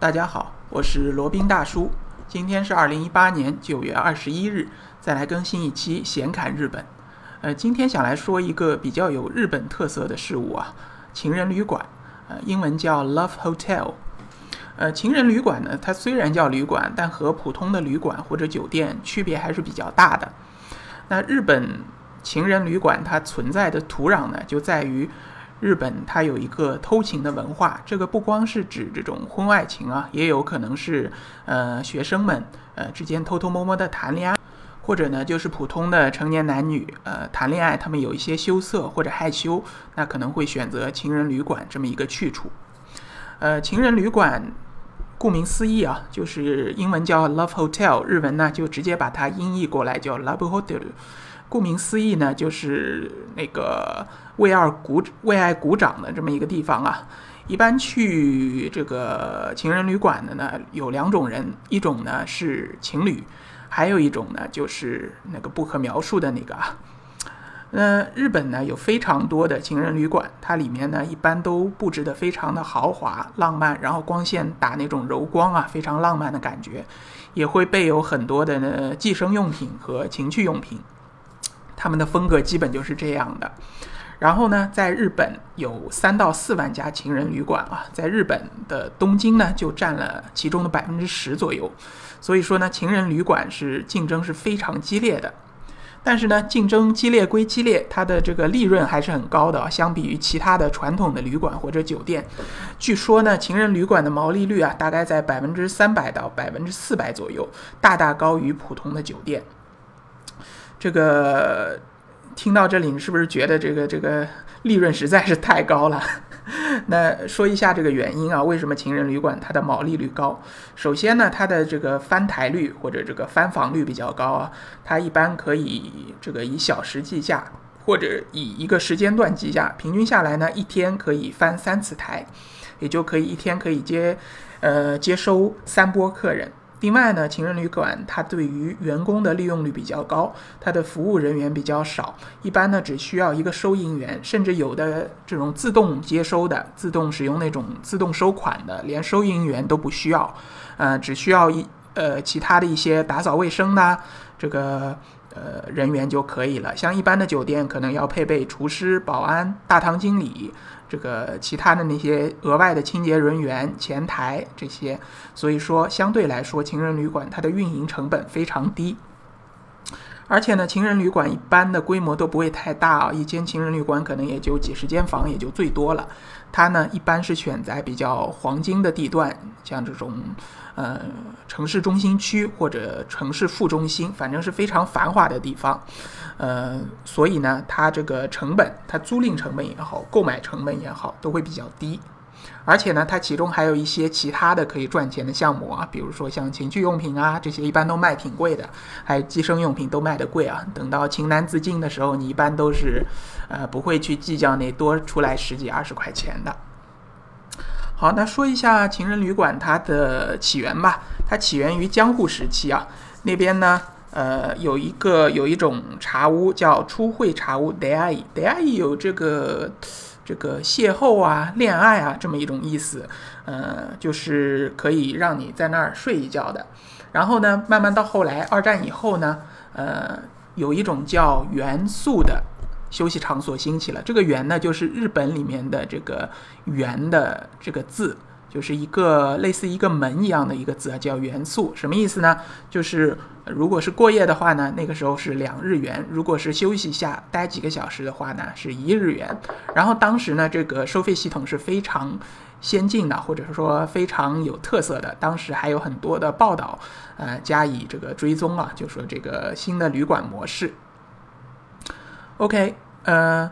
大家好，我是罗宾大叔。今天是二零一八年九月二十一日，再来更新一期闲侃日本。呃，今天想来说一个比较有日本特色的事物啊，情人旅馆，呃，英文叫 Love Hotel。呃，情人旅馆呢，它虽然叫旅馆，但和普通的旅馆或者酒店区别还是比较大的。那日本情人旅馆它存在的土壤呢，就在于。日本它有一个偷情的文化，这个不光是指这种婚外情啊，也有可能是呃学生们呃之间偷偷摸摸的谈恋爱，或者呢就是普通的成年男女呃谈恋爱，他们有一些羞涩或者害羞，那可能会选择情人旅馆这么一个去处。呃，情人旅馆顾名思义啊，就是英文叫 Love Hotel，日文呢就直接把它音译过来叫 Love Hotel。顾名思义呢，就是那个为爱鼓为爱鼓掌的这么一个地方啊。一般去这个情人旅馆的呢，有两种人，一种呢是情侣，还有一种呢就是那个不可描述的那个啊。那日本呢有非常多的情人旅馆，它里面呢一般都布置的非常的豪华浪漫，然后光线打那种柔光啊，非常浪漫的感觉，也会备有很多的呢计生用品和情趣用品。他们的风格基本就是这样的，然后呢，在日本有三到四万家情人旅馆啊，在日本的东京呢就占了其中的百分之十左右，所以说呢，情人旅馆是竞争是非常激烈的。但是呢，竞争激烈归激烈，它的这个利润还是很高的啊，相比于其他的传统的旅馆或者酒店，据说呢，情人旅馆的毛利率啊，大概在百分之三百到百分之四百左右，大大高于普通的酒店。这个听到这里，你是不是觉得这个这个利润实在是太高了？那说一下这个原因啊，为什么情人旅馆它的毛利率高？首先呢，它的这个翻台率或者这个翻房率比较高啊，它一般可以这个以小时计价，或者以一个时间段计价，平均下来呢，一天可以翻三次台，也就可以一天可以接呃接收三波客人。另外呢，情人旅馆它对于员工的利用率比较高，它的服务人员比较少，一般呢只需要一个收银员，甚至有的这种自动接收的、自动使用那种自动收款的，连收银员都不需要，呃，只需要一呃其他的一些打扫卫生呐这个呃人员就可以了。像一般的酒店可能要配备厨师、保安、大堂经理。这个其他的那些额外的清洁人员、前台这些，所以说相对来说，情人旅馆它的运营成本非常低。而且呢，情人旅馆一般的规模都不会太大啊，一间情人旅馆可能也就几十间房，也就最多了。它呢，一般是选在比较黄金的地段，像这种。呃，城市中心区或者城市副中心，反正是非常繁华的地方。呃，所以呢，它这个成本，它租赁成本也好，购买成本也好，都会比较低。而且呢，它其中还有一些其他的可以赚钱的项目啊，比如说像情趣用品啊，这些一般都卖挺贵的，还有计生用品都卖的贵啊。等到情难自禁的时候，你一般都是，呃，不会去计较那多出来十几二十块钱的。好，那说一下情人旅馆它的起源吧。它起源于江户时期啊，那边呢，呃，有一个有一种茶屋叫初会茶屋 d a i d a i 有这个这个邂逅啊、恋爱啊这么一种意思，呃，就是可以让你在那儿睡一觉的。然后呢，慢慢到后来，二战以后呢，呃，有一种叫元素的。休息场所兴起了，这个“元”呢，就是日本里面的这个“元”的这个字，就是一个类似一个门一样的一个字啊，叫元素。什么意思呢？就是如果是过夜的话呢，那个时候是两日元；如果是休息一下待几个小时的话呢，是一日元。然后当时呢，这个收费系统是非常先进的，或者说非常有特色的。当时还有很多的报道，呃，加以这个追踪啊，就说这个新的旅馆模式。OK，呃，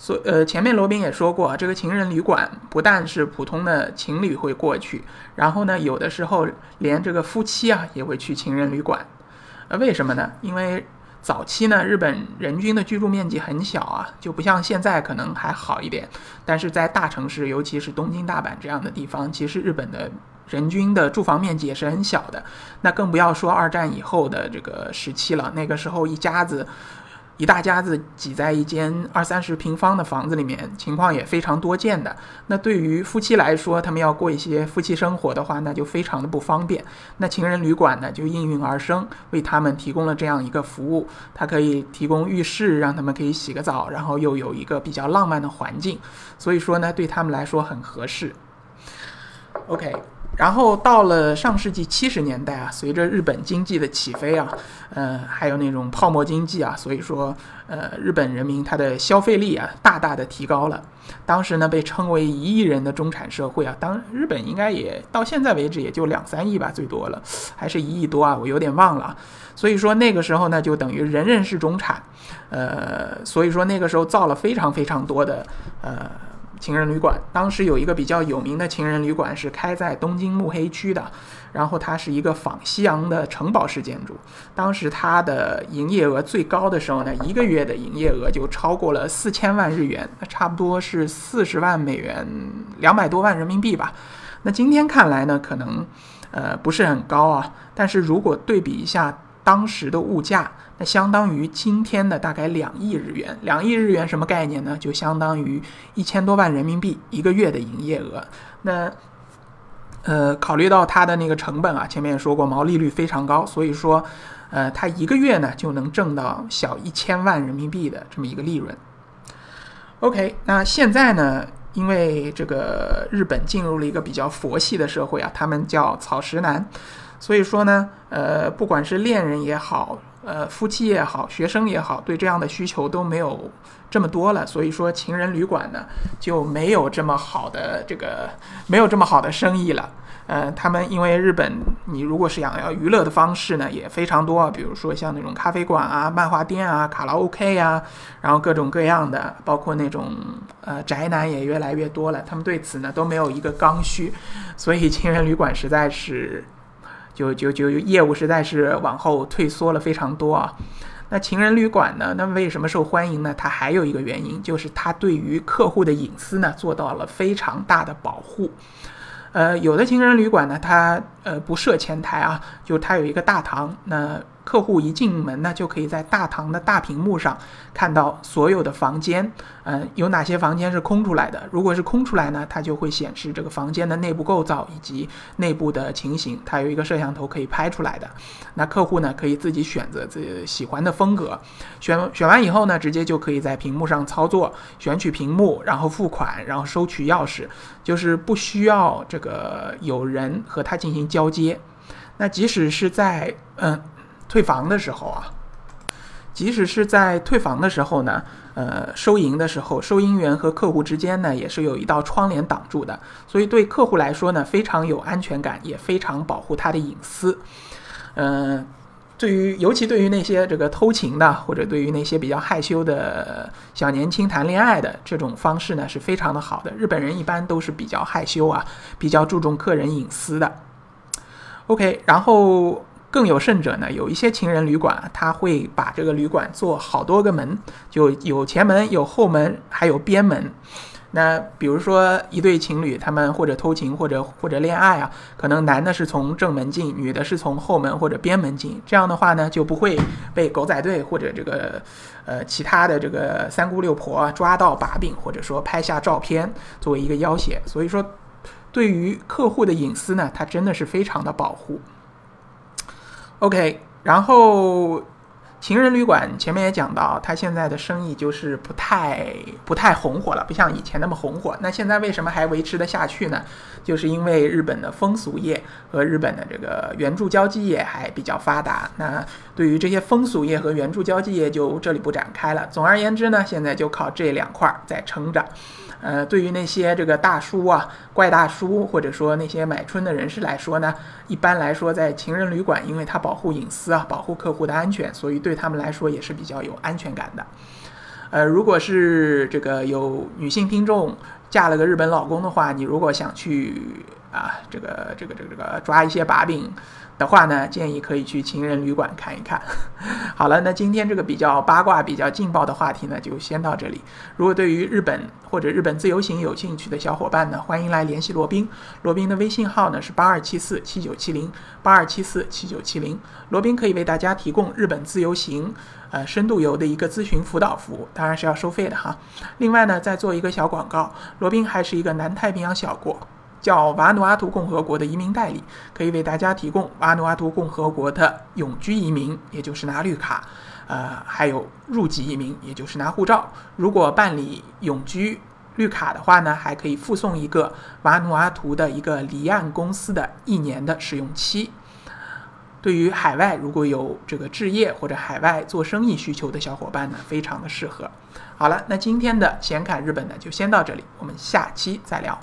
所呃前面罗宾也说过，这个情人旅馆不但是普通的情侣会过去，然后呢，有的时候连这个夫妻啊也会去情人旅馆。呃，为什么呢？因为早期呢，日本人均的居住面积很小啊，就不像现在可能还好一点。但是在大城市，尤其是东京、大阪这样的地方，其实日本的人均的住房面积也是很小的。那更不要说二战以后的这个时期了，那个时候一家子。一大家子挤在一间二三十平方的房子里面，情况也非常多见的。那对于夫妻来说，他们要过一些夫妻生活的话，那就非常的不方便。那情人旅馆呢，就应运而生，为他们提供了这样一个服务。它可以提供浴室，让他们可以洗个澡，然后又有一个比较浪漫的环境。所以说呢，对他们来说很合适。OK。然后到了上世纪七十年代啊，随着日本经济的起飞啊，呃，还有那种泡沫经济啊，所以说，呃，日本人民他的消费力啊，大大的提高了。当时呢，被称为一亿人的中产社会啊，当日本应该也到现在为止也就两三亿吧，最多了，还是一亿多啊，我有点忘了。所以说那个时候呢，就等于人人是中产，呃，所以说那个时候造了非常非常多的呃。情人旅馆，当时有一个比较有名的情人旅馆是开在东京目黑区的，然后它是一个仿西洋的城堡式建筑。当时它的营业额最高的时候呢，一个月的营业额就超过了四千万日元，那差不多是四十万美元，两百多万人民币吧。那今天看来呢，可能呃不是很高啊，但是如果对比一下。当时的物价，那相当于今天的大概两亿日元。两亿日元什么概念呢？就相当于一千多万人民币一个月的营业额。那，呃，考虑到它的那个成本啊，前面也说过，毛利率非常高，所以说，呃，它一个月呢就能挣到小一千万人民币的这么一个利润。OK，那现在呢，因为这个日本进入了一个比较佛系的社会啊，他们叫草食男。所以说呢，呃，不管是恋人也好，呃，夫妻也好，学生也好，对这样的需求都没有这么多了。所以说，情人旅馆呢就没有这么好的这个没有这么好的生意了。呃，他们因为日本，你如果是想要娱乐的方式呢也非常多，比如说像那种咖啡馆啊、漫画店啊、卡拉 OK 呀，然后各种各样的，包括那种呃宅男也越来越多了。他们对此呢都没有一个刚需，所以情人旅馆实在是。就就就业务实在是往后退缩了非常多啊。那情人旅馆呢？那为什么受欢迎呢？它还有一个原因，就是它对于客户的隐私呢做到了非常大的保护。呃，有的情人旅馆呢，它呃不设前台啊，就它有一个大堂，那。客户一进门呢，就可以在大堂的大屏幕上看到所有的房间，嗯，有哪些房间是空出来的。如果是空出来呢，它就会显示这个房间的内部构造以及内部的情形。它有一个摄像头可以拍出来的。那客户呢，可以自己选择自己喜欢的风格，选选完以后呢，直接就可以在屏幕上操作，选取屏幕，然后付款，然后收取钥匙，就是不需要这个有人和他进行交接。那即使是在嗯。退房的时候啊，即使是在退房的时候呢，呃，收银的时候，收银员和客户之间呢，也是有一道窗帘挡住的，所以对客户来说呢，非常有安全感，也非常保护他的隐私。嗯，对于尤其对于那些这个偷情的，或者对于那些比较害羞的小年轻谈恋爱的这种方式呢，是非常的好的。日本人一般都是比较害羞啊，比较注重客人隐私的。OK，然后。更有甚者呢，有一些情人旅馆，他会把这个旅馆做好多个门，就有前门、有后门，还有边门。那比如说一对情侣，他们或者偷情，或者或者恋爱啊，可能男的是从正门进，女的是从后门或者边门进。这样的话呢，就不会被狗仔队或者这个呃其他的这个三姑六婆抓到把柄，或者说拍下照片作为一个要挟。所以说，对于客户的隐私呢，它真的是非常的保护。OK，然后情人旅馆前面也讲到，它现在的生意就是不太不太红火了，不像以前那么红火。那现在为什么还维持得下去呢？就是因为日本的风俗业和日本的这个援助交际业还比较发达。那对于这些风俗业和援助交际业，就这里不展开了。总而言之呢，现在就靠这两块在撑着。呃，对于那些这个大叔啊、怪大叔，或者说那些买春的人士来说呢，一般来说，在情人旅馆，因为它保护隐私啊，保护客户的安全，所以对他们来说也是比较有安全感的。呃，如果是这个有女性听众嫁了个日本老公的话，你如果想去啊，这个这个这个这个抓一些把柄的话呢，建议可以去情人旅馆看一看。好了，那今天这个比较八卦、比较劲爆的话题呢，就先到这里。如果对于日本或者日本自由行有兴趣的小伙伴呢，欢迎来联系罗宾。罗宾的微信号呢是八二七四七九七零八二七四七九七零。罗宾可以为大家提供日本自由行、呃深度游的一个咨询辅导服务，当然是要收费的哈。另外呢，再做一个小广告，罗宾还是一个南太平洋小国。叫瓦努阿图共和国的移民代理，可以为大家提供瓦努阿图共和国的永居移民，也就是拿绿卡，呃，还有入籍移民，也就是拿护照。如果办理永居绿卡的话呢，还可以附送一个瓦努阿图的一个离岸公司的一年的试用期。对于海外如果有这个置业或者海外做生意需求的小伙伴呢，非常的适合。好了，那今天的显侃日本呢就先到这里，我们下期再聊。